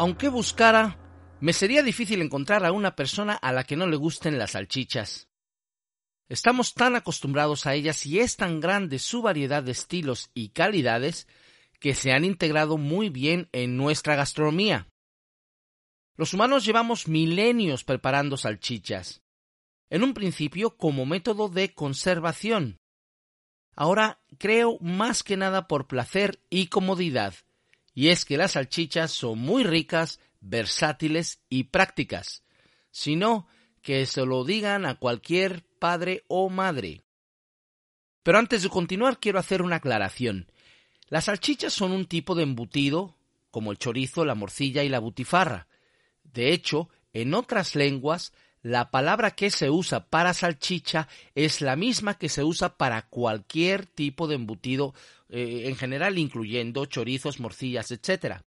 Aunque buscara, me sería difícil encontrar a una persona a la que no le gusten las salchichas. Estamos tan acostumbrados a ellas y es tan grande su variedad de estilos y calidades que se han integrado muy bien en nuestra gastronomía. Los humanos llevamos milenios preparando salchichas, en un principio como método de conservación. Ahora creo más que nada por placer y comodidad, y es que las salchichas son muy ricas, versátiles y prácticas, sino que se lo digan a cualquier padre o madre. Pero antes de continuar quiero hacer una aclaración. Las salchichas son un tipo de embutido, como el chorizo, la morcilla y la butifarra. De hecho, en otras lenguas, la palabra que se usa para salchicha es la misma que se usa para cualquier tipo de embutido, eh, en general incluyendo chorizos, morcillas, etc.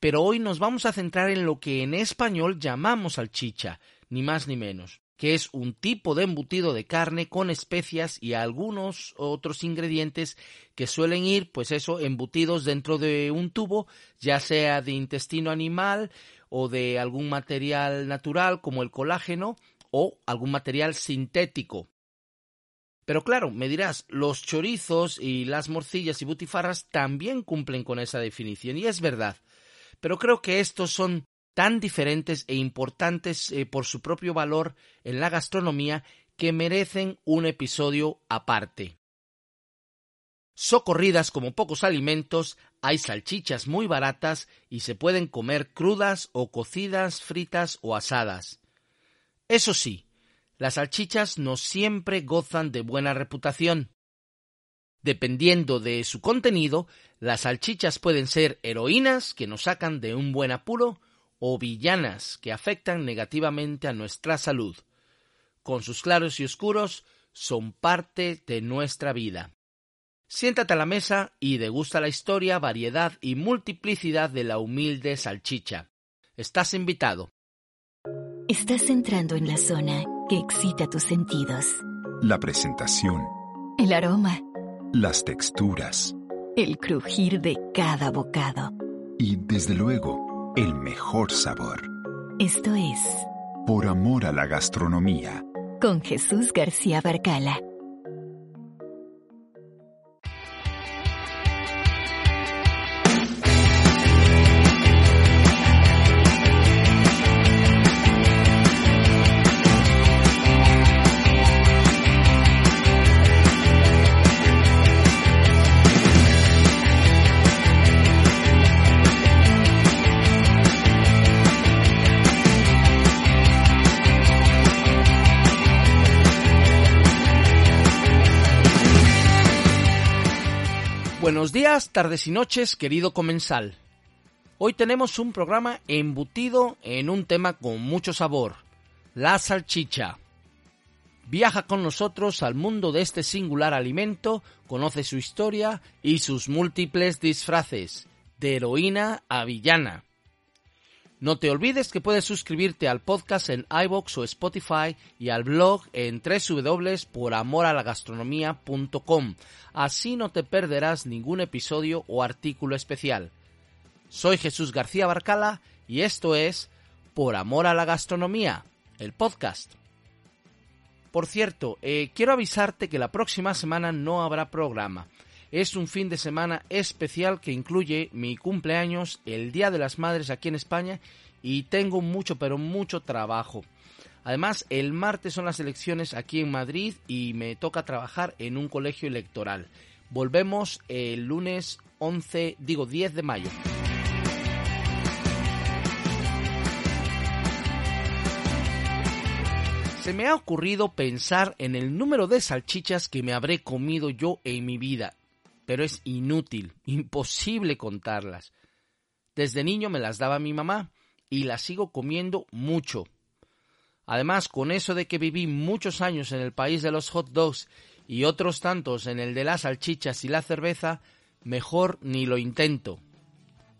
Pero hoy nos vamos a centrar en lo que en español llamamos salchicha, ni más ni menos que es un tipo de embutido de carne con especias y algunos otros ingredientes que suelen ir, pues eso, embutidos dentro de un tubo, ya sea de intestino animal o de algún material natural como el colágeno o algún material sintético. Pero claro, me dirás, los chorizos y las morcillas y butifarras también cumplen con esa definición, y es verdad. Pero creo que estos son tan diferentes e importantes eh, por su propio valor en la gastronomía que merecen un episodio aparte. Socorridas como pocos alimentos, hay salchichas muy baratas y se pueden comer crudas o cocidas, fritas o asadas. Eso sí, las salchichas no siempre gozan de buena reputación. Dependiendo de su contenido, las salchichas pueden ser heroínas que nos sacan de un buen apuro o villanas que afectan negativamente a nuestra salud. Con sus claros y oscuros, son parte de nuestra vida. Siéntate a la mesa y degusta la historia, variedad y multiplicidad de la humilde salchicha. Estás invitado. Estás entrando en la zona que excita tus sentidos. La presentación. El aroma. Las texturas. El crujir de cada bocado. Y, desde luego, el mejor sabor. Esto es Por amor a la gastronomía. Con Jesús García Barcala. Buenos días, tardes y noches, querido comensal. Hoy tenemos un programa embutido en un tema con mucho sabor, la salchicha. Viaja con nosotros al mundo de este singular alimento, conoce su historia y sus múltiples disfraces, de heroína a villana. No te olvides que puedes suscribirte al podcast en iBox o Spotify y al blog en www.poramoralagastronomía.com. Así no te perderás ningún episodio o artículo especial. Soy Jesús García Barcala y esto es Por Amor a la Gastronomía, el podcast. Por cierto, eh, quiero avisarte que la próxima semana no habrá programa. Es un fin de semana especial que incluye mi cumpleaños, el Día de las Madres aquí en España y tengo mucho, pero mucho trabajo. Además, el martes son las elecciones aquí en Madrid y me toca trabajar en un colegio electoral. Volvemos el lunes 11, digo 10 de mayo. Se me ha ocurrido pensar en el número de salchichas que me habré comido yo en mi vida pero es inútil, imposible contarlas. Desde niño me las daba mi mamá y las sigo comiendo mucho. Además, con eso de que viví muchos años en el país de los hot dogs y otros tantos en el de las salchichas y la cerveza, mejor ni lo intento.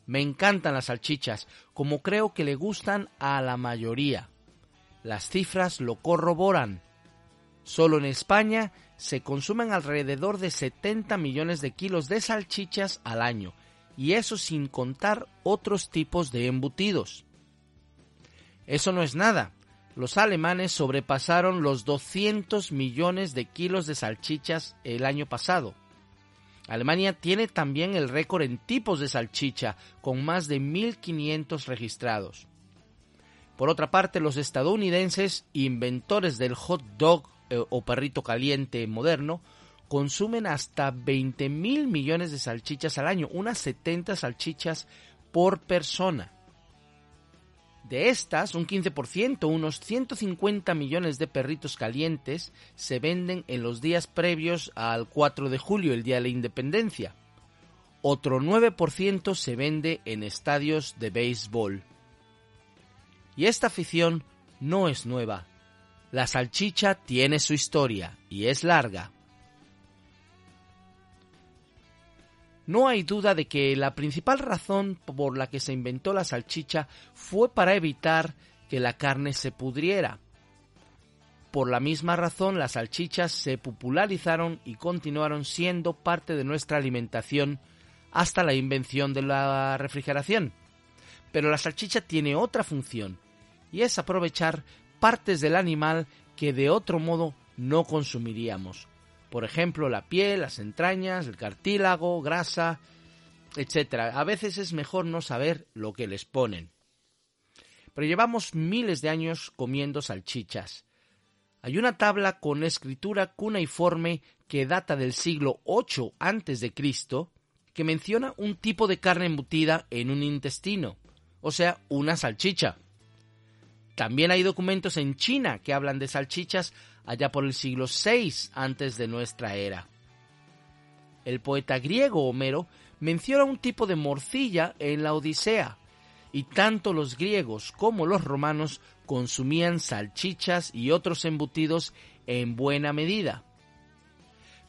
Me encantan las salchichas, como creo que le gustan a la mayoría. Las cifras lo corroboran. Solo en España se consumen alrededor de 70 millones de kilos de salchichas al año y eso sin contar otros tipos de embutidos. Eso no es nada. Los alemanes sobrepasaron los 200 millones de kilos de salchichas el año pasado. Alemania tiene también el récord en tipos de salchicha, con más de 1.500 registrados. Por otra parte, los estadounidenses, inventores del hot dog eh, o perrito caliente moderno, consumen hasta 20 mil millones de salchichas al año, unas 70 salchichas por persona. De estas, un 15%, unos 150 millones de perritos calientes, se venden en los días previos al 4 de julio, el Día de la Independencia. Otro 9% se vende en estadios de béisbol. Y esta afición no es nueva. La salchicha tiene su historia y es larga. No hay duda de que la principal razón por la que se inventó la salchicha fue para evitar que la carne se pudriera. Por la misma razón las salchichas se popularizaron y continuaron siendo parte de nuestra alimentación hasta la invención de la refrigeración. Pero la salchicha tiene otra función, y es aprovechar partes del animal que de otro modo no consumiríamos, por ejemplo, la piel, las entrañas, el cartílago, grasa, etc. A veces es mejor no saber lo que les ponen. Pero llevamos miles de años comiendo salchichas. Hay una tabla con escritura cuneiforme que data del siglo VIII a.C. que menciona un tipo de carne embutida en un intestino, o sea, una salchicha. También hay documentos en China que hablan de salchichas allá por el siglo VI antes de nuestra era. El poeta griego Homero menciona un tipo de morcilla en la Odisea, y tanto los griegos como los romanos consumían salchichas y otros embutidos en buena medida.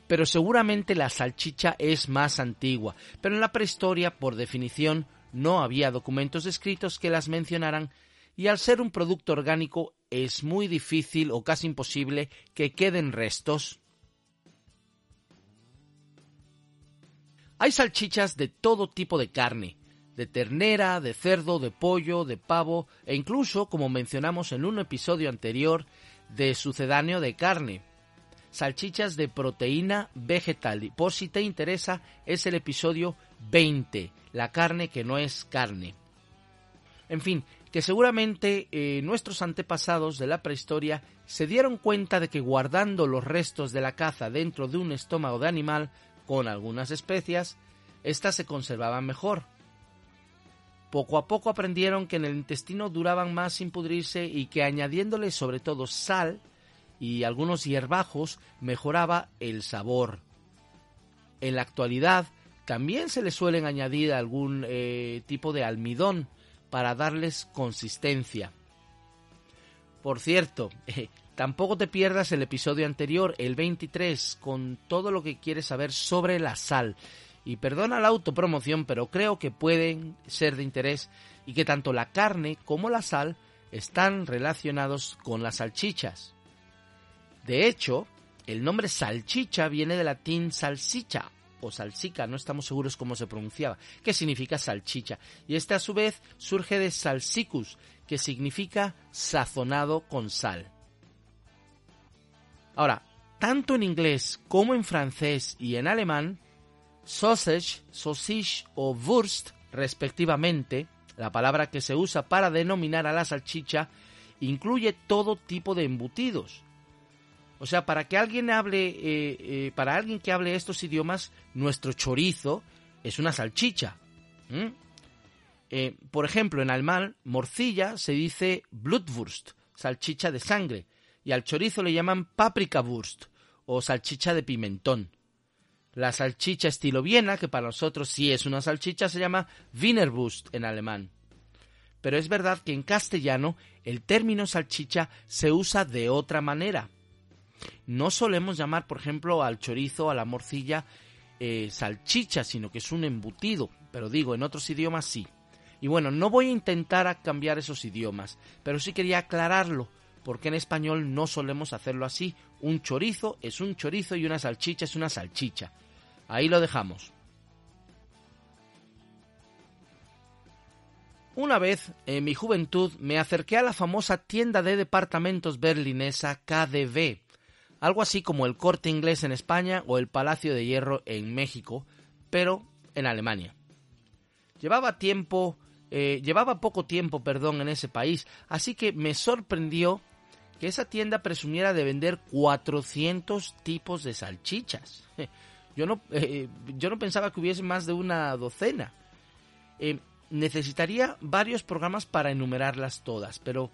Pero seguramente la salchicha es más antigua, pero en la prehistoria, por definición, no había documentos escritos que las mencionaran y al ser un producto orgánico es muy difícil o casi imposible que queden restos. Hay salchichas de todo tipo de carne, de ternera, de cerdo, de pollo, de pavo e incluso, como mencionamos en un episodio anterior, de sucedáneo de carne. Salchichas de proteína vegetal. Y por si te interesa, es el episodio 20, la carne que no es carne. En fin, que seguramente eh, nuestros antepasados de la prehistoria se dieron cuenta de que guardando los restos de la caza dentro de un estómago de animal con algunas especias, éstas se conservaban mejor. Poco a poco aprendieron que en el intestino duraban más sin pudrirse y que añadiéndole sobre todo sal y algunos hierbajos mejoraba el sabor. En la actualidad también se le suelen añadir algún eh, tipo de almidón para darles consistencia. Por cierto, tampoco te pierdas el episodio anterior, el 23, con todo lo que quieres saber sobre la sal. Y perdona la autopromoción, pero creo que pueden ser de interés y que tanto la carne como la sal están relacionados con las salchichas. De hecho, el nombre salchicha viene del latín salsicha, o salsica, no estamos seguros cómo se pronunciaba, que significa salchicha. Y este a su vez surge de salsicus, que significa sazonado con sal. Ahora, tanto en inglés como en francés y en alemán, sausage, sausage o Wurst, respectivamente, la palabra que se usa para denominar a la salchicha, incluye todo tipo de embutidos, o sea, para que alguien hable, eh, eh, para alguien que hable estos idiomas, nuestro chorizo es una salchicha. Eh, por ejemplo, en alemán, morcilla se dice Blutwurst, salchicha de sangre, y al chorizo le llaman Paprikawurst o salchicha de pimentón. La salchicha estilo Viena, que para nosotros sí es una salchicha, se llama Wienerwurst en alemán. Pero es verdad que en castellano el término salchicha se usa de otra manera no solemos llamar, por ejemplo, al chorizo, a la morcilla, eh, salchicha, sino que es un embutido. Pero digo, en otros idiomas sí. Y bueno, no voy a intentar cambiar esos idiomas, pero sí quería aclararlo, porque en español no solemos hacerlo así. Un chorizo es un chorizo y una salchicha es una salchicha. Ahí lo dejamos. Una vez, en mi juventud, me acerqué a la famosa tienda de departamentos berlinesa KDV, algo así como el Corte Inglés en España o el Palacio de Hierro en México, pero en Alemania. Llevaba tiempo, eh, llevaba poco tiempo, perdón, en ese país, así que me sorprendió que esa tienda presumiera de vender 400 tipos de salchichas. Yo no, eh, yo no pensaba que hubiese más de una docena. Eh, necesitaría varios programas para enumerarlas todas, pero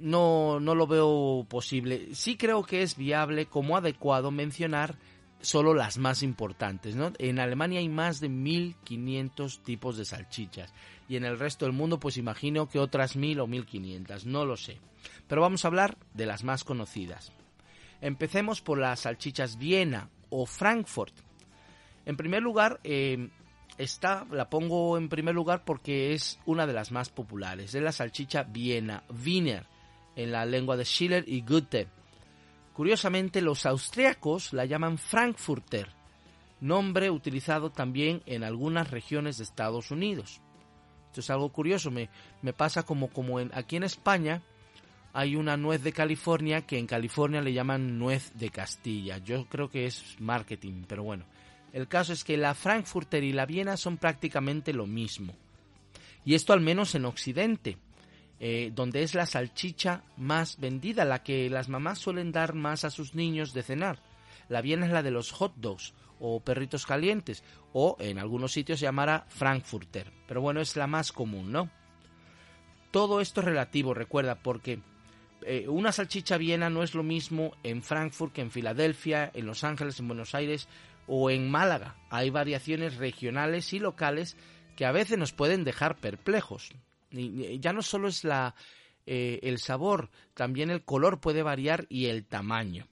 no, no lo veo posible. Sí creo que es viable como adecuado mencionar solo las más importantes. ¿no? En Alemania hay más de 1500 tipos de salchichas y en el resto del mundo pues imagino que otras 1000 o 1500, no lo sé. Pero vamos a hablar de las más conocidas. Empecemos por las salchichas Viena o Frankfurt. En primer lugar, eh, esta la pongo en primer lugar porque es una de las más populares. Es la salchicha Viena, Wiener, en la lengua de Schiller y Goethe. Curiosamente, los austriacos la llaman Frankfurter, nombre utilizado también en algunas regiones de Estados Unidos. Esto es algo curioso, me, me pasa como, como en, aquí en España hay una nuez de California que en California le llaman nuez de Castilla. Yo creo que es marketing, pero bueno. El caso es que la Frankfurter y la Viena son prácticamente lo mismo. Y esto al menos en Occidente, eh, donde es la salchicha más vendida, la que las mamás suelen dar más a sus niños de cenar. La Viena es la de los hot dogs o perritos calientes, o en algunos sitios se llamará Frankfurter, pero bueno, es la más común, ¿no? Todo esto es relativo, recuerda, porque eh, una salchicha viena no es lo mismo en Frankfurt que en Filadelfia, en Los Ángeles, en Buenos Aires o en Málaga. Hay variaciones regionales y locales que a veces nos pueden dejar perplejos. Ya no solo es la, eh, el sabor, también el color puede variar y el tamaño.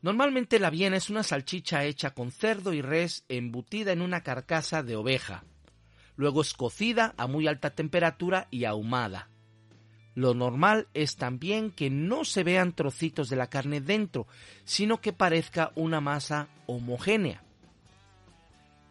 Normalmente la viena es una salchicha hecha con cerdo y res embutida en una carcasa de oveja. Luego es cocida a muy alta temperatura y ahumada. Lo normal es también que no se vean trocitos de la carne dentro, sino que parezca una masa homogénea.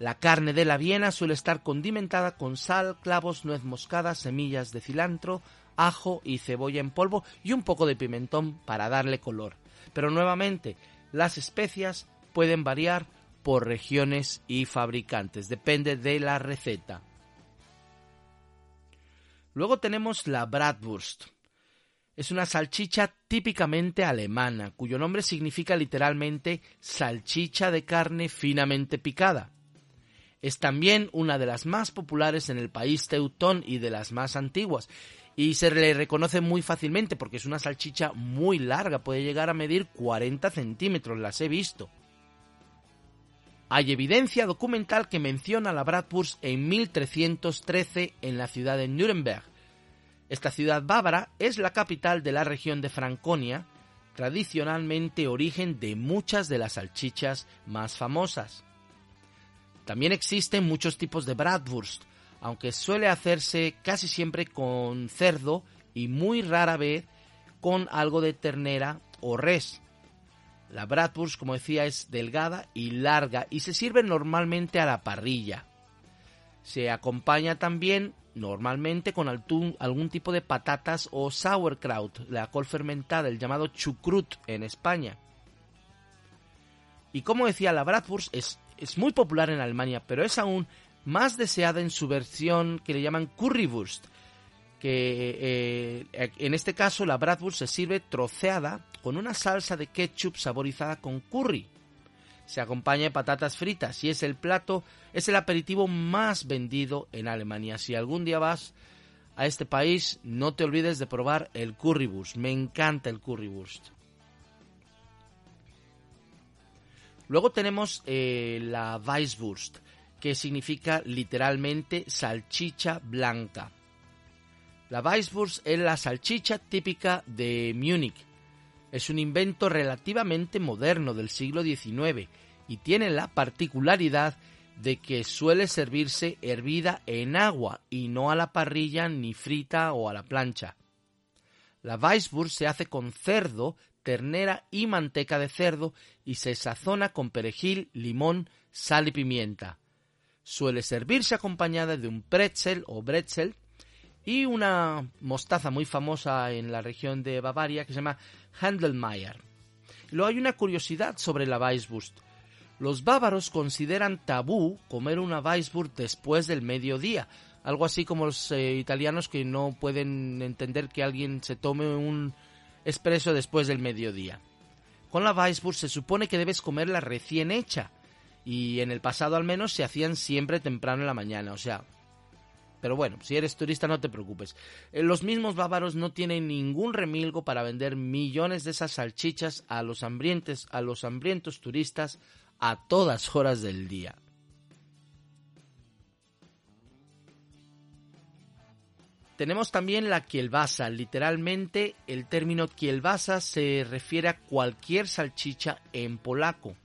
La carne de la Viena suele estar condimentada con sal, clavos, nuez moscada, semillas de cilantro, ajo y cebolla en polvo y un poco de pimentón para darle color. Pero nuevamente, las especias pueden variar por regiones y fabricantes, depende de la receta. Luego tenemos la Bratwurst. Es una salchicha típicamente alemana, cuyo nombre significa literalmente salchicha de carne finamente picada. Es también una de las más populares en el país teutón y de las más antiguas, y se le reconoce muy fácilmente porque es una salchicha muy larga, puede llegar a medir 40 centímetros, las he visto. Hay evidencia documental que menciona la Bratwurst en 1313 en la ciudad de Nuremberg. Esta ciudad bávara es la capital de la región de Franconia, tradicionalmente origen de muchas de las salchichas más famosas. También existen muchos tipos de Bratwurst, aunque suele hacerse casi siempre con cerdo y muy rara vez con algo de ternera o res. La bratwurst, como decía, es delgada y larga y se sirve normalmente a la parrilla. Se acompaña también normalmente con algún tipo de patatas o sauerkraut, la col fermentada, el llamado chucrut en España. Y como decía, la bratwurst es, es muy popular en Alemania, pero es aún más deseada en su versión que le llaman currywurst, que eh, en este caso la bratwurst se sirve troceada con una salsa de ketchup saborizada con curry. Se acompaña de patatas fritas y es el plato, es el aperitivo más vendido en Alemania. Si algún día vas a este país, no te olvides de probar el currywurst. Me encanta el currywurst. Luego tenemos eh, la Weisswurst, que significa literalmente salchicha blanca. La Weisswurst es la salchicha típica de Múnich es un invento relativamente moderno del siglo XIX y tiene la particularidad de que suele servirse hervida en agua y no a la parrilla ni frita o a la plancha. La Weisswurst se hace con cerdo, ternera y manteca de cerdo y se sazona con perejil, limón, sal y pimienta. Suele servirse acompañada de un pretzel o bretzel y una mostaza muy famosa en la región de Bavaria que se llama Handelmeier. Luego hay una curiosidad sobre la Weisswurst. Los bávaros consideran tabú comer una Weisswurst después del mediodía, algo así como los eh, italianos que no pueden entender que alguien se tome un espresso después del mediodía. Con la Weisswurst se supone que debes comerla recién hecha, y en el pasado al menos se hacían siempre temprano en la mañana, o sea, pero bueno, si eres turista no te preocupes. Eh, los mismos bávaros no tienen ningún remilgo para vender millones de esas salchichas a los hambrientes, a los hambrientos turistas a todas horas del día. Tenemos también la kielbasa. Literalmente el término kielbasa se refiere a cualquier salchicha en polaco.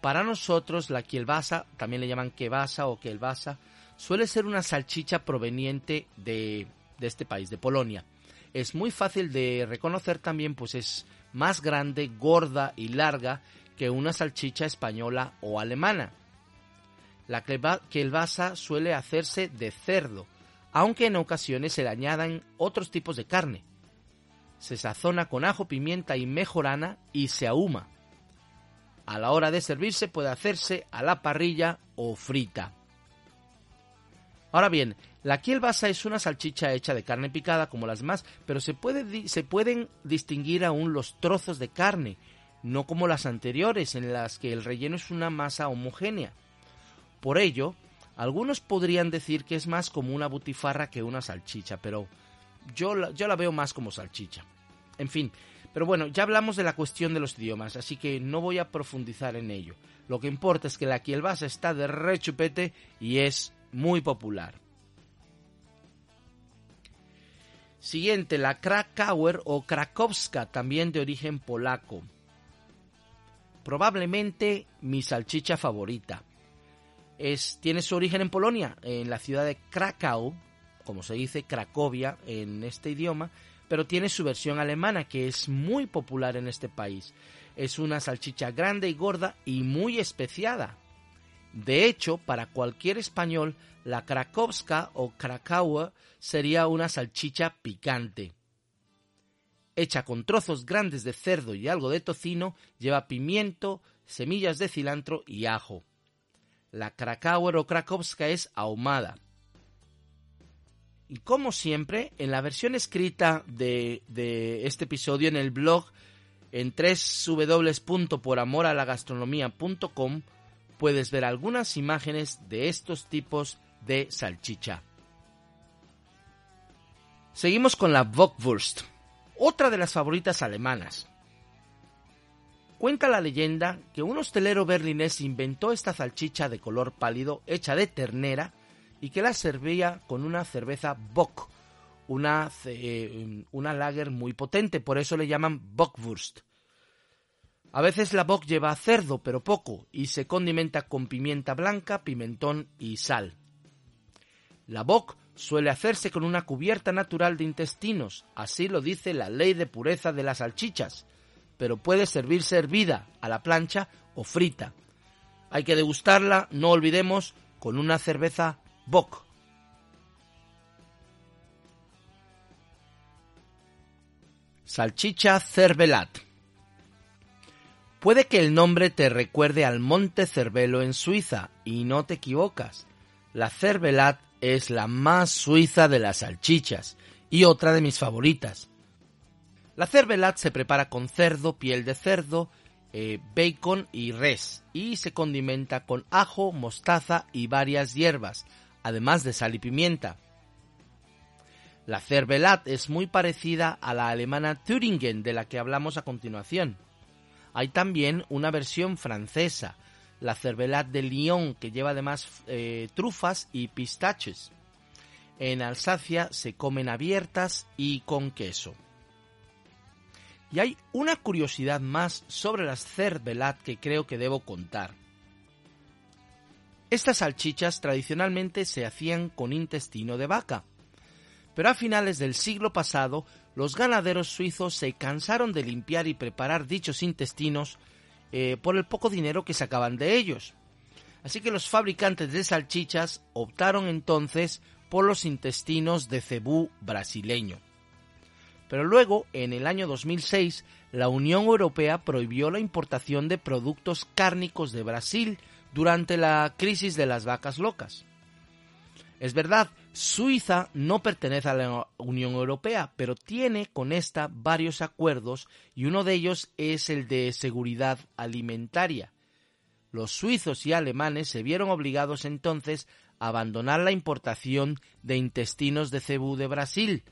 Para nosotros la kielbasa, también le llaman kebasa o kielbasa, suele ser una salchicha proveniente de, de este país, de Polonia. Es muy fácil de reconocer también, pues es más grande, gorda y larga que una salchicha española o alemana. La kielbasa suele hacerse de cerdo, aunque en ocasiones se le añadan otros tipos de carne. Se sazona con ajo, pimienta y mejorana y se ahuma. A la hora de servirse puede hacerse a la parrilla o frita. Ahora bien, la kielbasa es una salchicha hecha de carne picada como las demás, pero se, puede, se pueden distinguir aún los trozos de carne, no como las anteriores en las que el relleno es una masa homogénea. Por ello, algunos podrían decir que es más como una butifarra que una salchicha, pero yo la, yo la veo más como salchicha. En fin, pero bueno, ya hablamos de la cuestión de los idiomas, así que no voy a profundizar en ello. Lo que importa es que la kielbasa está de rechupete y es muy popular. Siguiente, la Krakauer o Krakowska, también de origen polaco. Probablemente mi salchicha favorita. Tiene su origen en Polonia, en la ciudad de Krakau, como se dice Cracovia en este idioma, pero tiene su versión alemana que es muy popular en este país. Es una salchicha grande y gorda y muy especiada. De hecho, para cualquier español, la Krakowska o Krakauer sería una salchicha picante. Hecha con trozos grandes de cerdo y algo de tocino, lleva pimiento, semillas de cilantro y ajo. La Krakauer o Krakowska es ahumada. Y como siempre, en la versión escrita de, de este episodio en el blog en www.poramoralagastronomia.com puedes ver algunas imágenes de estos tipos de salchicha. Seguimos con la Bockwurst, otra de las favoritas alemanas. Cuenta la leyenda que un hostelero berlinés inventó esta salchicha de color pálido hecha de ternera y que la servía con una cerveza Bock, una, eh, una lager muy potente, por eso le llaman Bockwurst. A veces la bock lleva cerdo, pero poco, y se condimenta con pimienta blanca, pimentón y sal. La bock suele hacerse con una cubierta natural de intestinos, así lo dice la ley de pureza de las salchichas, pero puede servirse hervida a la plancha o frita. Hay que degustarla, no olvidemos, con una cerveza bock. Salchicha cervelat. Puede que el nombre te recuerde al Monte Cervelo en Suiza, y no te equivocas. La Cervelat es la más suiza de las salchichas, y otra de mis favoritas. La Cervelat se prepara con cerdo, piel de cerdo, eh, bacon y res, y se condimenta con ajo, mostaza y varias hierbas, además de sal y pimienta. La Cervelat es muy parecida a la alemana Thüringen de la que hablamos a continuación. Hay también una versión francesa, la Cervelat de Lyon, que lleva además eh, trufas y pistaches. En Alsacia se comen abiertas y con queso. Y hay una curiosidad más sobre las Cervelat que creo que debo contar. Estas salchichas tradicionalmente se hacían con intestino de vaca, pero a finales del siglo pasado los ganaderos suizos se cansaron de limpiar y preparar dichos intestinos eh, por el poco dinero que sacaban de ellos. Así que los fabricantes de salchichas optaron entonces por los intestinos de cebú brasileño. Pero luego, en el año 2006, la Unión Europea prohibió la importación de productos cárnicos de Brasil durante la crisis de las vacas locas. Es verdad, Suiza no pertenece a la Unión Europea, pero tiene con esta varios acuerdos y uno de ellos es el de seguridad alimentaria. Los suizos y alemanes se vieron obligados entonces a abandonar la importación de intestinos de cebú de Brasil.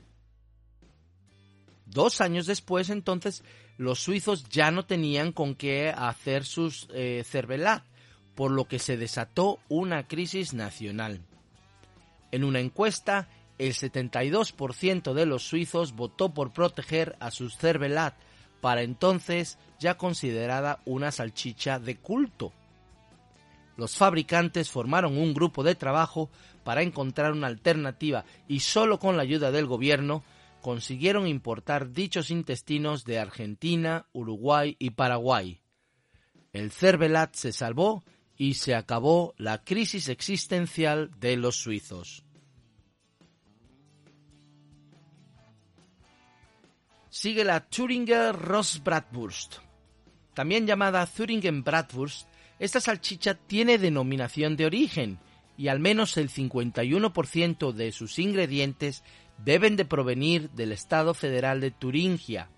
Dos años después, entonces, los suizos ya no tenían con qué hacer sus eh, cervelat, por lo que se desató una crisis nacional. En una encuesta, el 72% de los suizos votó por proteger a sus cervelat, para entonces ya considerada una salchicha de culto. Los fabricantes formaron un grupo de trabajo para encontrar una alternativa y solo con la ayuda del gobierno consiguieron importar dichos intestinos de Argentina, Uruguay y Paraguay. El Cervelat se salvó y se acabó la crisis existencial de los suizos. Sigue la Thüringer Rostbratwurst. También llamada Thüringen Bratwurst, esta salchicha tiene denominación de origen y al menos el 51% de sus ingredientes deben de provenir del Estado federal de Turingia.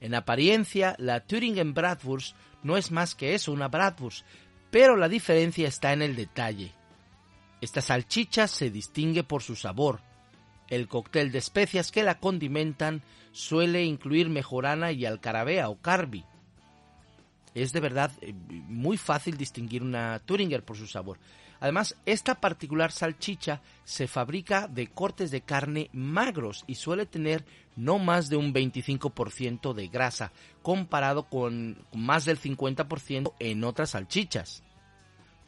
En apariencia, la Thüringen Bratwurst no es más que eso, una Bratwurst, pero la diferencia está en el detalle. Esta salchicha se distingue por su sabor. El cóctel de especias que la condimentan suele incluir mejorana y alcarabea o carbi. Es de verdad eh, muy fácil distinguir una Thüringer por su sabor. Además, esta particular salchicha se fabrica de cortes de carne magros y suele tener no más de un 25% de grasa, comparado con más del 50% en otras salchichas.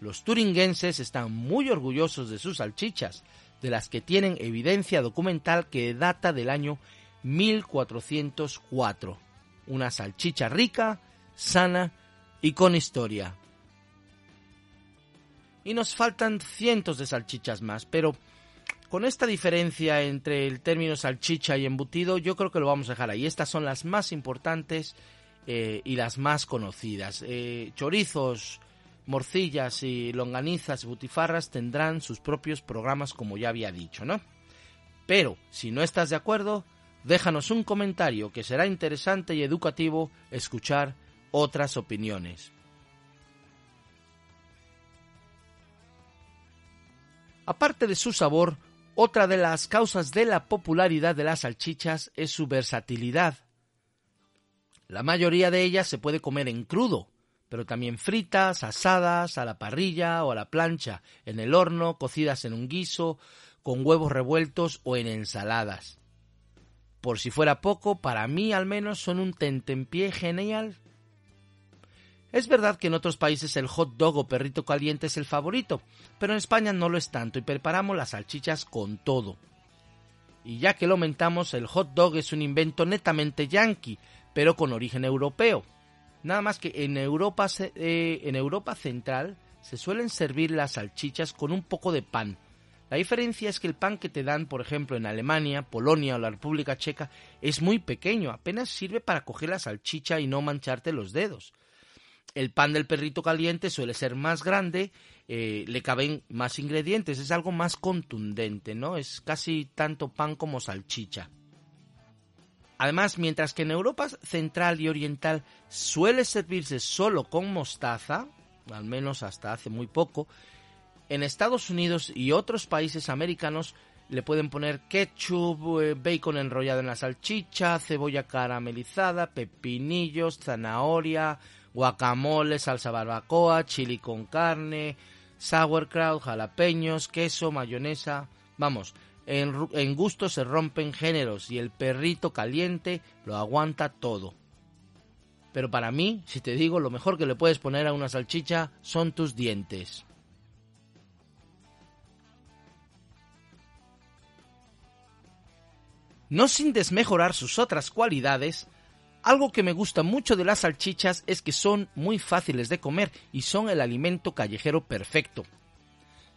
Los turingenses están muy orgullosos de sus salchichas, de las que tienen evidencia documental que data del año 1404. Una salchicha rica, sana y con historia. Y nos faltan cientos de salchichas más, pero con esta diferencia entre el término salchicha y embutido, yo creo que lo vamos a dejar ahí. Estas son las más importantes eh, y las más conocidas. Eh, chorizos, morcillas y longanizas y butifarras tendrán sus propios programas, como ya había dicho, ¿no? Pero, si no estás de acuerdo, déjanos un comentario que será interesante y educativo escuchar otras opiniones. Aparte de su sabor, otra de las causas de la popularidad de las salchichas es su versatilidad. La mayoría de ellas se puede comer en crudo, pero también fritas, asadas, a la parrilla o a la plancha, en el horno, cocidas en un guiso, con huevos revueltos o en ensaladas. Por si fuera poco, para mí al menos son un tentempié genial. Es verdad que en otros países el hot dog o perrito caliente es el favorito, pero en España no lo es tanto y preparamos las salchichas con todo. Y ya que lo aumentamos, el hot dog es un invento netamente yankee, pero con origen europeo. Nada más que en Europa, eh, en Europa central se suelen servir las salchichas con un poco de pan. La diferencia es que el pan que te dan, por ejemplo, en Alemania, Polonia o la República Checa es muy pequeño, apenas sirve para coger la salchicha y no mancharte los dedos. El pan del perrito caliente suele ser más grande, eh, le caben más ingredientes, es algo más contundente, ¿no? Es casi tanto pan como salchicha. Además, mientras que en Europa central y oriental suele servirse solo con mostaza, al menos hasta hace muy poco, en Estados Unidos y otros países americanos le pueden poner ketchup, eh, bacon enrollado en la salchicha, cebolla caramelizada, pepinillos, zanahoria, guacamole, salsa barbacoa, chili con carne, sauerkraut, jalapeños, queso, mayonesa. Vamos, en, en gusto se rompen géneros y el perrito caliente lo aguanta todo. Pero para mí, si te digo, lo mejor que le puedes poner a una salchicha son tus dientes. No sin desmejorar sus otras cualidades, Algo que me gusta mucho de las salchichas es que son muy fáciles de comer y son el alimento callejero perfecto.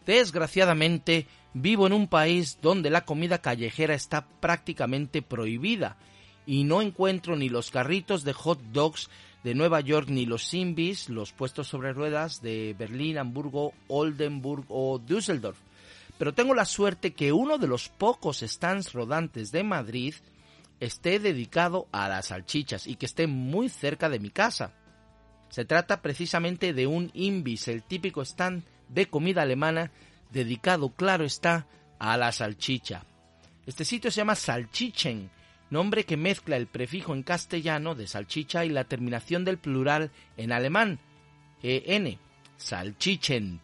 Desgraciadamente, vivo en un país donde la comida callejera está prácticamente prohibida y no encuentro ni los carritos de hot dogs de Nueva York ni los Simbis, los puestos sobre ruedas de Berlín, Hamburgo, Oldenburg o Düsseldorf. Pero tengo la suerte que uno de los pocos stands rodantes de Madrid esté dedicado a las salchichas y que esté muy cerca de mi casa. Se trata precisamente de un Imbis, el típico stand de comida alemana dedicado, claro está, a la salchicha. Este sitio se llama Salchichen, nombre que mezcla el prefijo en castellano de salchicha y la terminación del plural en alemán, en, Salchichen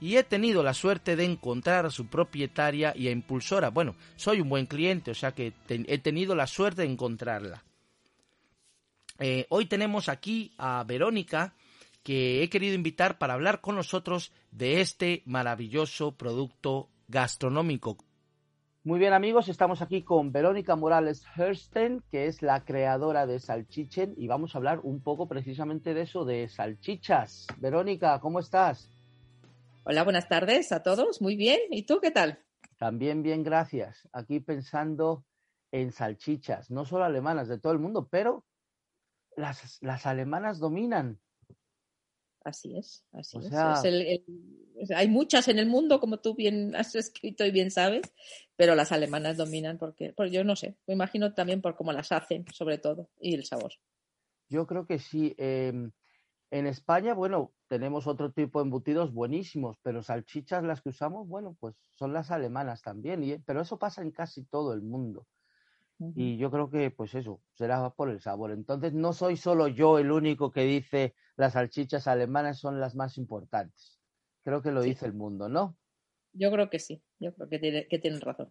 y he tenido la suerte de encontrar a su propietaria y a impulsora. Bueno, soy un buen cliente, o sea que he tenido la suerte de encontrarla. Eh, hoy tenemos aquí a Verónica, que he querido invitar para hablar con nosotros de este maravilloso producto gastronómico. Muy bien amigos, estamos aquí con Verónica Morales Hersten, que es la creadora de Salchichen, y vamos a hablar un poco precisamente de eso, de salchichas. Verónica, ¿cómo estás? Hola, buenas tardes a todos. Muy bien. ¿Y tú qué tal? También bien, gracias. Aquí pensando en salchichas, no solo alemanas, de todo el mundo, pero las, las alemanas dominan. Así es, así es. hay muchas en el mundo, como tú bien has escrito y bien sabes, pero las alemanas dominan porque, pues yo no sé, me imagino también por cómo las hacen, sobre todo, y el sabor. Yo creo que sí. Em, en España, bueno, tenemos otro tipo de embutidos buenísimos, pero salchichas las que usamos, bueno, pues son las alemanas también, y, pero eso pasa en casi todo el mundo. Y yo creo que, pues eso, será por el sabor. Entonces, no soy solo yo el único que dice las salchichas alemanas son las más importantes. Creo que lo dice el mundo, ¿no? Yo creo que sí, yo creo que, tiene, que tienen razón.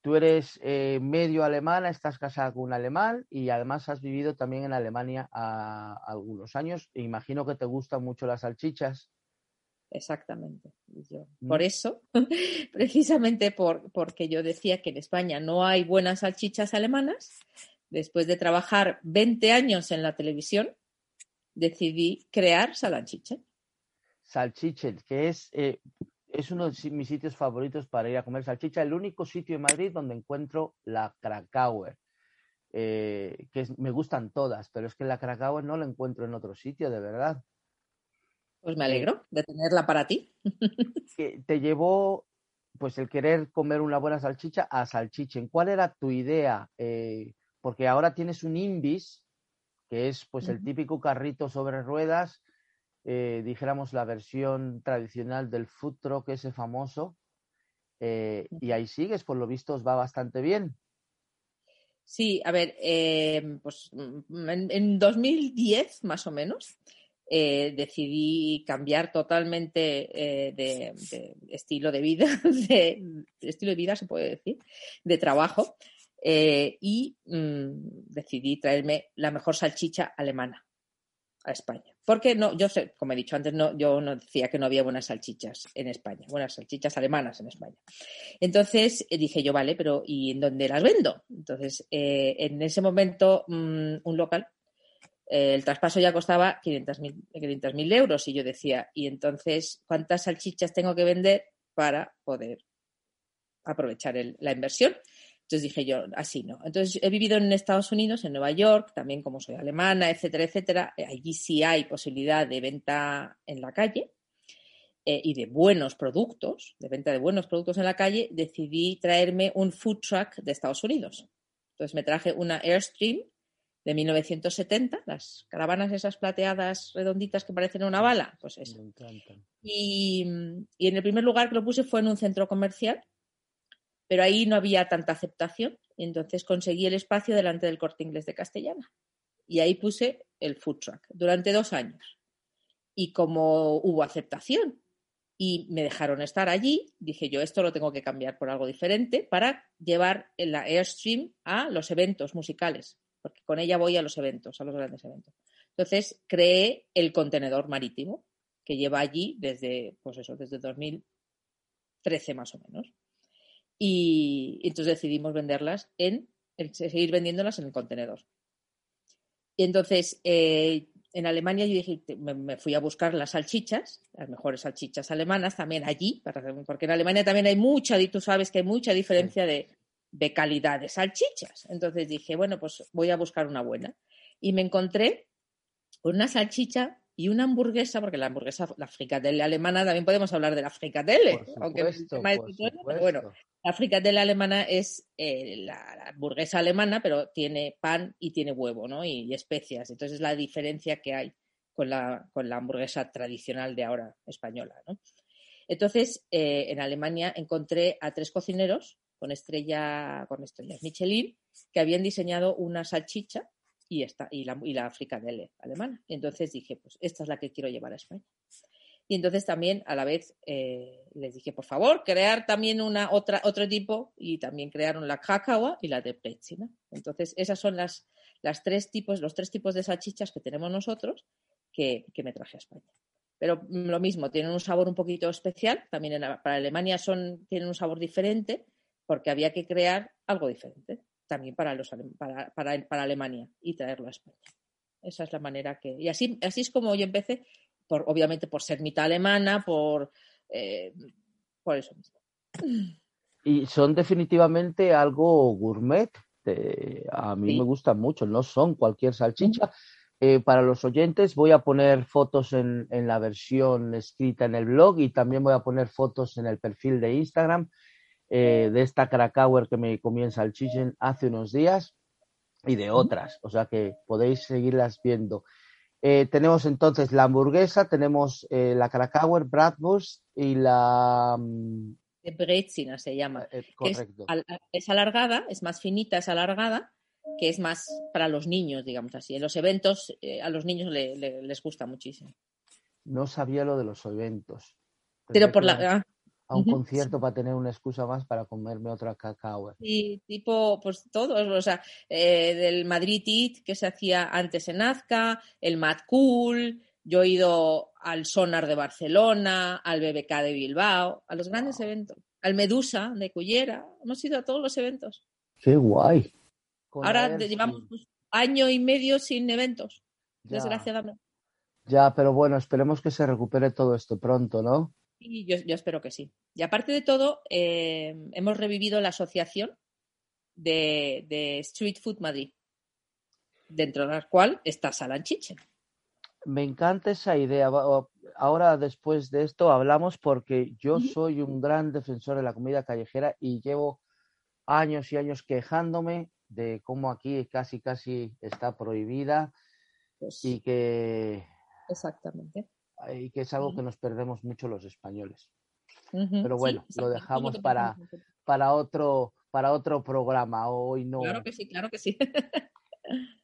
Tú eres eh, medio alemana, estás casada con un alemán y además has vivido también en Alemania a, algunos años. E imagino que te gustan mucho las salchichas. Exactamente. Mm. Por eso, precisamente por, porque yo decía que en España no hay buenas salchichas alemanas, después de trabajar 20 años en la televisión, decidí crear Salanchichen. Salchichen, que es, eh, es uno de mis sitios favoritos para ir a comer salchicha, el único sitio en Madrid donde encuentro la Krakauer, eh, que me gustan todas, pero es que la Krakauer no la encuentro en otro sitio, de verdad. Pues me alegro de tenerla para ti. te llevó pues el querer comer una buena salchicha a salchichen. ¿Cuál era tu idea? Eh, porque ahora tienes un Imbis, que es pues el típico carrito sobre ruedas eh, dijéramos, la versión tradicional del food truck ese famoso. Eh, y ahí sigues, por lo visto os va bastante bien. Sí, a ver, eh, pues mm, en, 2010 más o menos decidí cambiar totalmente de, estilo de vida, de, estilo de vida se puede decir, de trabajo, y mm, decidí traerme la mejor salchicha alemana a España. Porque no, yo sé, como he dicho antes, no, yo no decía que no había buenas salchichas en España, buenas salchichas alemanas en España. Entonces eh, dije yo, vale, pero ¿y en dónde las vendo? Entonces, eh, en ese momento, mm, un local, eh, el traspaso ya costaba 500.000 mil euros y yo decía, ¿y entonces cuántas salchichas tengo que vender para poder aprovechar la inversión? Entonces dije yo, así no. Entonces he vivido en Estados Unidos, en Nueva York, también como soy alemana, etcétera, etcétera. Eh, allí sí hay posibilidad de venta en la calle eh, y de buenos productos, de venta de buenos productos en la calle. Decidí traerme un food truck de Estados Unidos. Entonces me traje una Airstream de 1970, las caravanas esas plateadas redonditas que parecen una bala, pues eso. Y, y en el primer lugar que lo puse fue en un centro comercial pero ahí no había tanta aceptación entonces conseguí el espacio delante del corte inglés de Castellana. Y ahí puse el food truck durante dos años. Y como hubo aceptación y me dejaron estar allí, dije yo, esto lo tengo que cambiar por algo diferente para llevar la Airstream a los eventos musicales, porque con ella voy a los eventos, a los grandes eventos. Entonces creé el contenedor marítimo, que lleva allí desde, pues eso, desde 2013 más o menos y entonces decidimos venderlas en, seguir vendiéndolas en el contenedor. Y entonces, eh, en Alemania yo dije, me, me, fui a buscar las salchichas, las mejores salchichas alemanas también allí, porque en Alemania también hay mucha, tú sabes que hay mucha diferencia de, de calidad de salchichas. Entonces dije, bueno, pues voy a buscar una buena. Y me encontré una salchicha y una hamburguesa, porque la hamburguesa, la fricadelle alemana, también podemos hablar de la fricadelle, aunque bueno, la fricadelle alemana es eh, la, hamburguesa alemana, pero tiene pan y tiene huevo, ¿no? Y, especias. Entonces es la diferencia que hay con la, con la hamburguesa tradicional de ahora española, ¿no? Entonces, eh, en Alemania encontré a tres cocineros con estrella, con estrellas Michelin, que habían diseñado una salchicha y, esta, y, la, y la alemana. Entonces dije, pues esta es la que quiero llevar a España. Y entonces también a la vez eh, les dije, por favor, crear también una otra, otro tipo y también crearon la cacao y la de Pretzina. Entonces esas son las, las tres tipos, los tres tipos de salchichas que tenemos nosotros que, que me traje a España. Pero lo mismo, tienen un sabor un poquito especial. También para Alemania son, tienen un sabor diferente porque había que crear algo diferente también para, los, para, para, para, Alemania y traerlo a España. Esa es la manera que... Y así, así es como yo empecé, por, obviamente por ser mitad alemana, por, eh, por eso mismo. Y son definitivamente algo gourmet. De, a mí sí. me gustan mucho, no son cualquier salchicha. Eh, para los oyentes voy a poner fotos en, en, la versión escrita en el blog y también voy a poner fotos en el perfil de Instagram eh, de esta Krakauer que me comienza el chichen hace unos días y de otras, o sea que podéis seguirlas viendo. Eh, tenemos entonces la hamburguesa, tenemos eh, la Krakauer, Bratwurst y la... Mm, Brezina se llama. Eh, correcto. Es, es, alargada, es más finita, es alargada, que es más para los niños, digamos así. En los eventos eh, a los niños le, le, les gusta muchísimo. No sabía lo de los eventos. Pero por la... Ah, a un concierto para tener una excusa más para comerme otra cacao. Sí, tipo, pues todo, o sea, eh, del Madrid It que se hacía antes en Azca, el Mad Cool, yo he ido al Sonar de Barcelona, al BBK de Bilbao, a los grandes wow. eventos, al Medusa de Cullera, hemos ido a todos los eventos. ¡Qué guay! Con Ahora llevamos pues, año y medio sin eventos, ya. desgraciadamente. Ya, pero bueno, esperemos que se recupere todo esto pronto, ¿no? Sí, yo, yo, espero que sí. Y aparte de todo, eh, hemos revivido la asociación de, de, Street Food Madrid, dentro de la cual está Salanchiche. Me encanta esa idea. Ahora, después de esto, hablamos porque yo soy un gran defensor de la comida callejera y llevo años y años quejándome de cómo aquí casi, casi está prohibida pues, y que... Exactamente y que es algo que nos perdemos mucho los españoles. Uh -huh, Pero bueno, sí, lo dejamos para, para, otro, para otro programa. Hoy no. Claro que sí, claro que sí.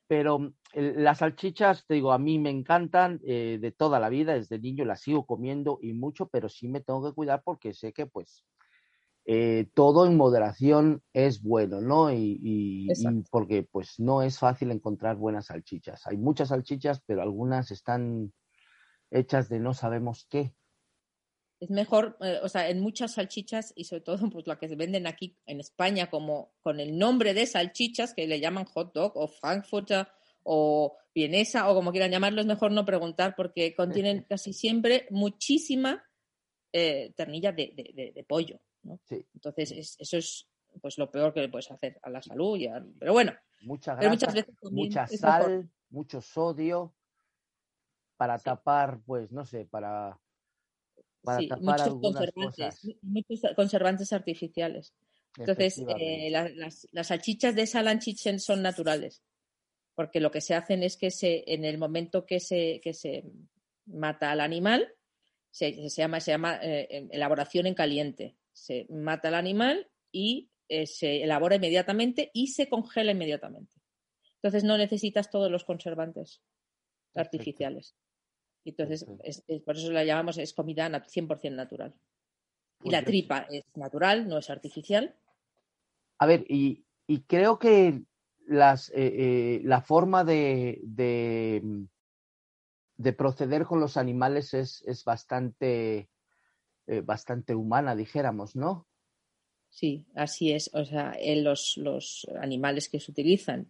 Pero las salchichas, te digo, a mí me encantan eh, de toda la vida, desde niño las sigo comiendo y mucho, pero sí me tengo que cuidar porque sé que pues eh, todo en moderación es bueno, ¿no? Y, y, y, porque pues no es fácil encontrar buenas salchichas. Hay muchas salchichas, pero algunas están hechas de no sabemos qué. Es mejor, eh, o sea, en muchas salchichas y sobre todo pues la que se venden aquí en España como con el nombre de salchichas que le llaman hot dog o frankfurter o vienesa o como quieran llamarlo, es mejor no preguntar porque contienen casi siempre muchísima eh, ternilla de, de, de, de, pollo. ¿no? Sí. Entonces, es, eso es pues lo peor que le puedes hacer a la salud. Y a, pero bueno, mucha, grasa, pero muchas veces mucha sal, mucho sodio para sí. tapar, pues, no sé, para, para sí, tapar muchos conservantes, cosas. muchos conservantes artificiales. Entonces, eh, la, las, las, salchichas de Salanchichen son naturales, porque lo que se hacen es que se, en el momento que se, que se mata al animal, se, se llama, se llama eh, elaboración en caliente. Se mata al animal y eh, se elabora inmediatamente y se congela inmediatamente. Entonces no necesitas todos los conservantes Perfecto. artificiales. Entonces, es, es, por eso la llamamos, es comida 100% natural. Y la tripa es natural, no es artificial. A ver, y, y creo que las, eh, eh, la forma de, de, de, proceder con los animales es, es bastante, eh, bastante humana, dijéramos, ¿no? Sí, así es. O sea, los, los animales que se utilizan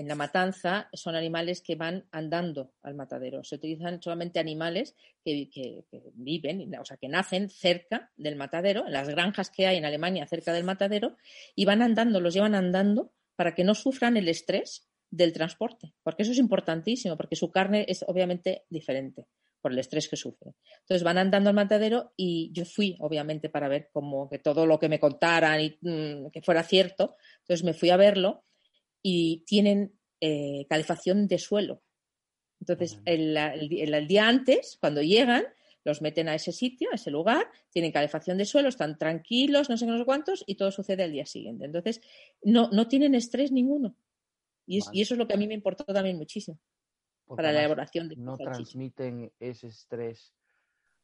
en la matanza son animales que van andando al matadero. Se utilizan solamente animales que, viven, o sea, que nacen cerca del matadero, en las granjas que hay en Alemania cerca del matadero, y van andando, los llevan andando para que no sufran el estrés del transporte, porque eso es importantísimo, porque su carne es obviamente diferente por el estrés que sufre. Entonces van andando al matadero y yo fui, obviamente, para ver como que todo lo que me contaran y mm, que fuera cierto. Entonces me fui a verlo y tienen eh, calefacción de suelo. Entonces, el, el, día antes, cuando llegan, los meten a ese sitio, a ese lugar, tienen calefacción de suelo, están tranquilos, no sé, no sé cuántos, y todo sucede al día siguiente. Entonces, no, no tienen estrés ninguno. Y, y, eso es lo que a mí me importó también muchísimo para la elaboración de No transmiten ese estrés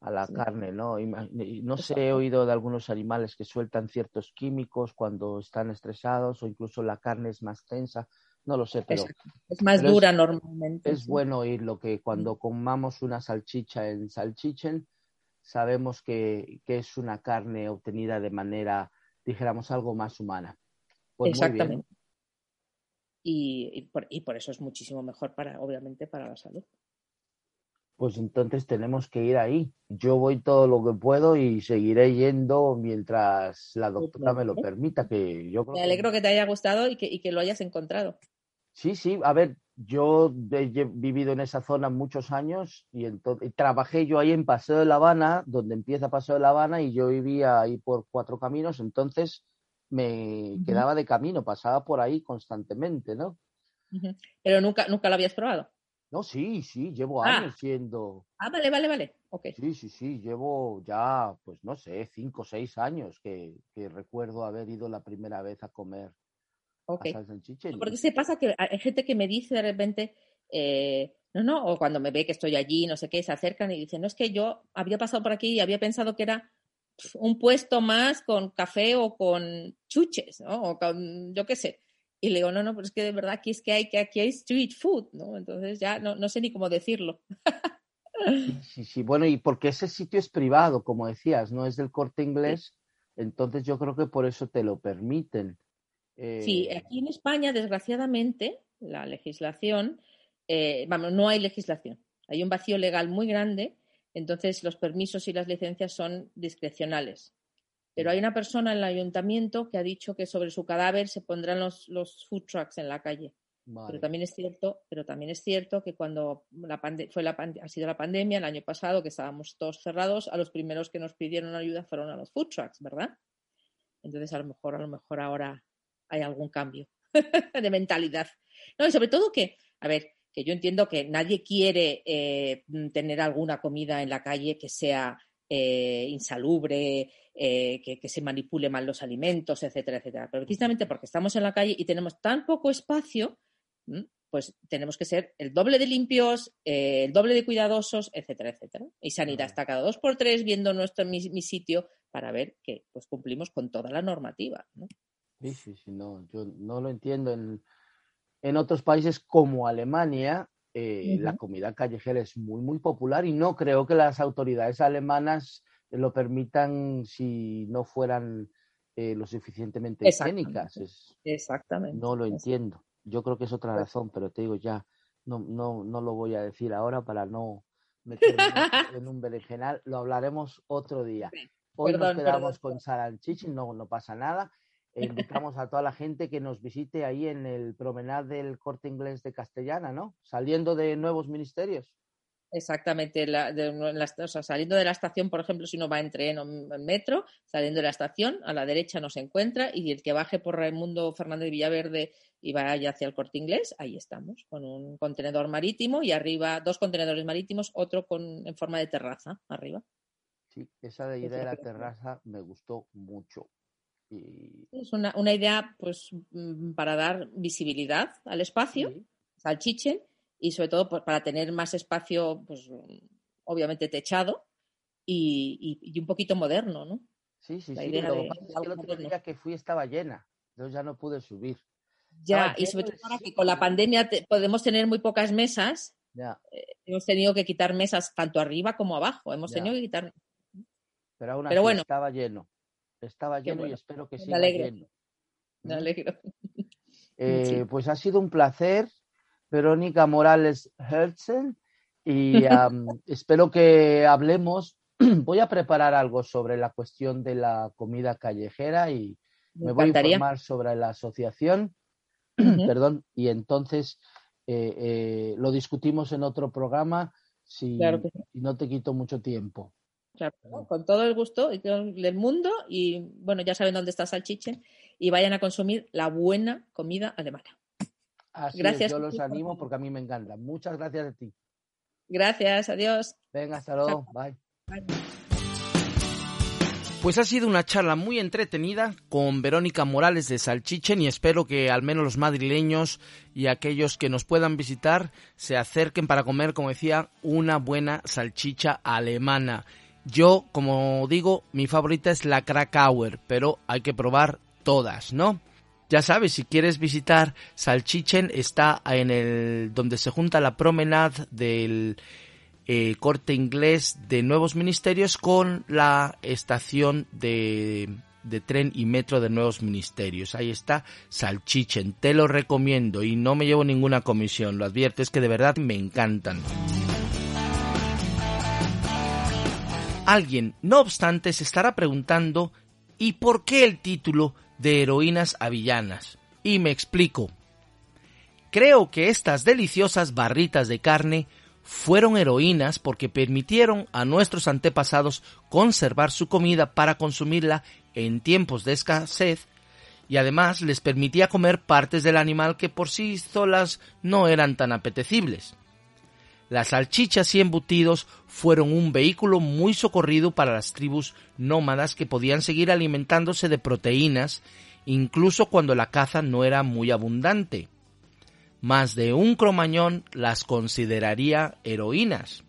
a la carne, ¿no? no sé, he oído de algunos animales que sueltan ciertos químicos cuando están estresados o incluso la carne es más tensa. No lo sé, pero... Es, más dura normalmente. Es bueno oír lo que cuando comamos una salchicha en salchichen, sabemos que, es una carne obtenida de manera, dijéramos, algo más humana. Pues Exactamente y, por, eso es muchísimo mejor para, obviamente, para la salud. Pues entonces tenemos que ir ahí. Yo voy todo lo que puedo y seguiré yendo mientras la doctora me lo permita. Que yo me alegro que... te haya gustado y que, lo hayas encontrado. Sí, sí. A ver, yo he vivido en esa zona muchos años y, entonces, trabajé yo ahí en Paseo de La Habana, donde empieza Paseo de La Habana, y yo vivía ahí por cuatro caminos. Entonces, me quedaba de camino, pasaba por ahí constantemente, ¿no? Pero nunca, nunca lo habías probado. No, sí, sí, llevo ah. años siendo. Ah, vale, vale, vale. Okay. Sí, sí, sí, llevo ya, pues no sé, cinco o seis años que, recuerdo haber ido la primera vez a comer okay. a Porque se pasa que hay gente que me dice de repente, eh, no, no, o cuando me ve que estoy allí, no sé qué, se acercan y dicen, no, es que yo había pasado por aquí y había pensado que era un puesto más con café o con chuches, ¿no? O con, yo qué sé. Y le digo, no, no, pero es que de verdad aquí es que hay, que aquí hay street food, ¿no? Entonces ya no, no sé ni cómo decirlo. Sí, sí, bueno, y porque ese sitio es privado, como decías, no es del corte inglés, entonces yo creo que por eso te lo permiten. Sí, eh, aquí en España, desgraciadamente, la legislación, eh, vamos, no hay legislación. Hay un vacío legal muy grande entonces, los permisos y las licencias son discrecionales. Pero hay una persona en el ayuntamiento que ha dicho que sobre su cadáver se pondrán los, food trucks en la calle. Pero también es cierto, pero también es cierto que cuando la fue la ha sido la pandemia el año pasado, que estábamos todos cerrados, a los primeros que nos pidieron ayuda fueron a los food trucks, ¿verdad? Entonces a lo mejor, a lo mejor ahora hay algún cambio de mentalidad. No, y sobre todo que, a ver, que yo entiendo que nadie quiere eh, tener alguna comida en la calle que sea eh, insalubre, eh, que, se manipule mal los alimentos, etcétera, etcétera. Pero precisamente porque estamos en la calle y tenemos tan poco espacio, pues tenemos que ser el doble de limpios, el doble de cuidadosos, etcétera, etcétera. Y sanidad está cada dos por tres viendo nuestro mi, sitio para ver que pues cumplimos con toda la normativa. Sí, sí, sí, no, yo no lo entiendo. En en otros países como Alemania, eh, la comida callejera es muy, muy popular y no creo que las autoridades alemanas lo permitan si no fueran eh, lo suficientemente higiénicas. Exactamente. No lo entiendo. Yo creo que es otra pues razón, pero te digo ya, no, no, no lo voy a decir ahora para no meterme en un berenjenal. Lo hablaremos otro día. Hoy nos quedamos con Saranchich, no, no pasa nada. E invitamos a toda la gente que nos visite ahí en el promenad del Corte Inglés de Castellana, ¿no? Saliendo de nuevos ministerios. Exactamente, saliendo de la estación, por ejemplo, si uno va en tren o en metro, saliendo de la estación, a la derecha nos encuentra y el que baje por Raimundo Fernández de Villaverde y vaya hacia el corte inglés, ahí estamos, con un contenedor marítimo y arriba dos contenedores marítimos, otro con, en forma de terraza arriba. Sí, esa idea de la terraza me gustó mucho. Es una, una, idea pues mm, para dar visibilidad al espacio, al chichen, y sobre todo pues, para tener más espacio, pues obviamente techado y, y, un poquito moderno, ¿no? Sí, sí, sí. Idea de, el otro día que fui estaba llena, yo ya no pude subir. Ya, y sobre todo ahora que con la pandemia podemos tener muy pocas mesas, ya. Eh, hemos tenido que quitar mesas tanto arriba como abajo, hemos tenido que quitar. Pero aún así bueno, estaba lleno. Estaba lleno y espero que siga lleno. Me alegro. Eh, pues ha sido un placer, Verónica Morales Herzl, y espero que hablemos. Voy a preparar algo sobre la cuestión de la comida callejera y me, voy a informar sobre la asociación, perdón, y entonces eh, eh, lo discutimos en otro programa si, no te quito mucho tiempo. Con todo el gusto del mundo y bueno, ya saben dónde está Salchiche y vayan a consumir la buena comida alemana. gracias. yo los animo porque a mí me encanta. Muchas gracias a ti. Gracias, adiós. Venga, hasta luego. Bye. Pues ha sido una charla muy entretenida con Verónica Morales de Salchichen y espero que al menos los madrileños y aquellos que nos puedan visitar se acerquen para comer, como decía, una buena salchicha alemana. Yo, como digo, mi favorita es la Krakauer, pero hay que probar todas, ¿no? Ya sabes, si quieres visitar Salchichen, está en el donde se junta la promenade del eh, corte inglés de Nuevos Ministerios con la estación de, de tren y metro de Nuevos Ministerios. Ahí está Salchichen, te lo recomiendo y no me llevo ninguna comisión, lo advierto, es que de verdad me encantan. Alguien, no obstante, se estará preguntando ¿y por qué el título de heroínas a villanas. Y me explico. Creo que estas deliciosas barritas de carne fueron heroínas porque permitieron a nuestros antepasados conservar su comida para consumirla en tiempos de escasez y además les permitía comer partes del animal que por sí solas no eran tan apetecibles. Las salchichas y embutidos fueron un vehículo muy socorrido para las tribus nómadas que podían seguir alimentándose de proteínas incluso cuando la caza no era muy abundante. Más de un cromañón las consideraría heroínas.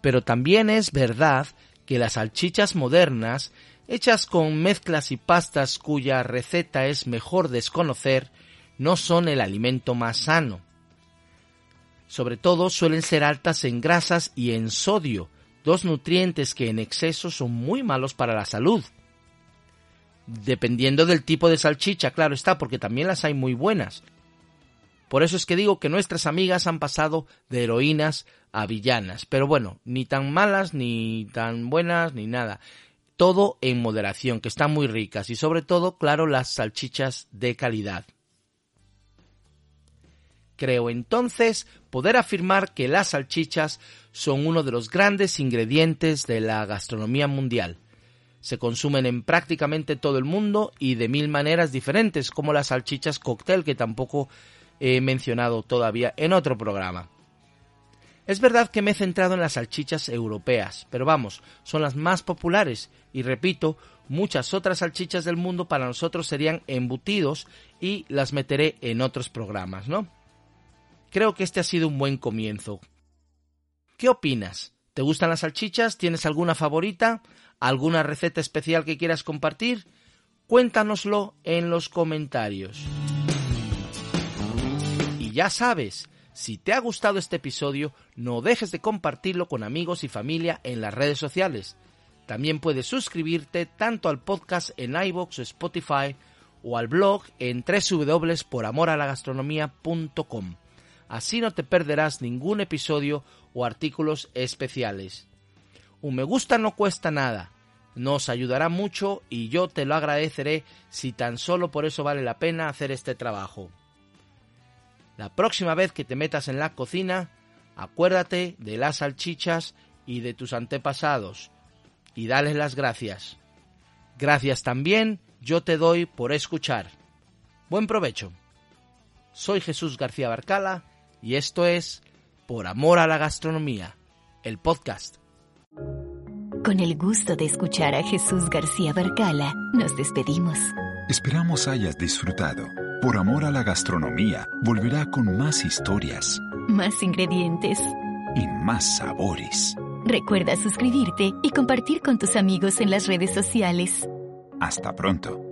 Pero también es verdad que las salchichas modernas, hechas con mezclas y pastas cuya receta es mejor desconocer, no son el alimento más sano sobre todo suelen ser altas en grasas y en sodio, dos nutrientes que en exceso son muy malos para la salud. Dependiendo del tipo de salchicha, claro está, porque también las hay muy buenas. Por eso es que digo que nuestras amigas han pasado de heroínas a villanas. Pero bueno, ni tan malas, ni tan buenas, ni nada. Todo en moderación, que están muy ricas. Y sobre todo, claro, las salchichas de calidad. Creo entonces poder afirmar que las salchichas son uno de los grandes ingredientes de la gastronomía mundial. Se consumen en prácticamente todo el mundo y de mil maneras diferentes, como las salchichas cóctel que tampoco he mencionado todavía en otro programa. Es verdad que me he centrado en las salchichas europeas, pero vamos, son las más populares y repito, muchas otras salchichas del mundo para nosotros serían embutidos y las meteré en otros programas, ¿no? Creo que este ha sido un buen comienzo. ¿Qué opinas? ¿Te gustan las salchichas? ¿Tienes alguna favorita? ¿Alguna receta especial que quieras compartir? Cuéntanoslo en los comentarios. Y ya sabes, si te ha gustado este episodio, no dejes de compartirlo con amigos y familia en las redes sociales. También puedes suscribirte tanto al podcast en iVoox o Spotify o al blog en www.poramoralagastronomia.com. Así no te perderás ningún episodio o artículos especiales. Un me gusta no cuesta nada, nos ayudará mucho y yo te lo agradeceré si tan solo por eso vale la pena hacer este trabajo. La próxima vez que te metas en la cocina, acuérdate de las salchichas y de tus antepasados y dales las gracias. Gracias también yo te doy por escuchar. Buen provecho. Soy Jesús García Barcala y esto es Por Amor a la Gastronomía, el podcast. Con el gusto de escuchar a Jesús García Barcala, nos despedimos. Esperamos hayas disfrutado. Por Amor a la Gastronomía volverá con más historias, más ingredientes y más sabores. Recuerda suscribirte y compartir con tus amigos en las redes sociales. Hasta pronto.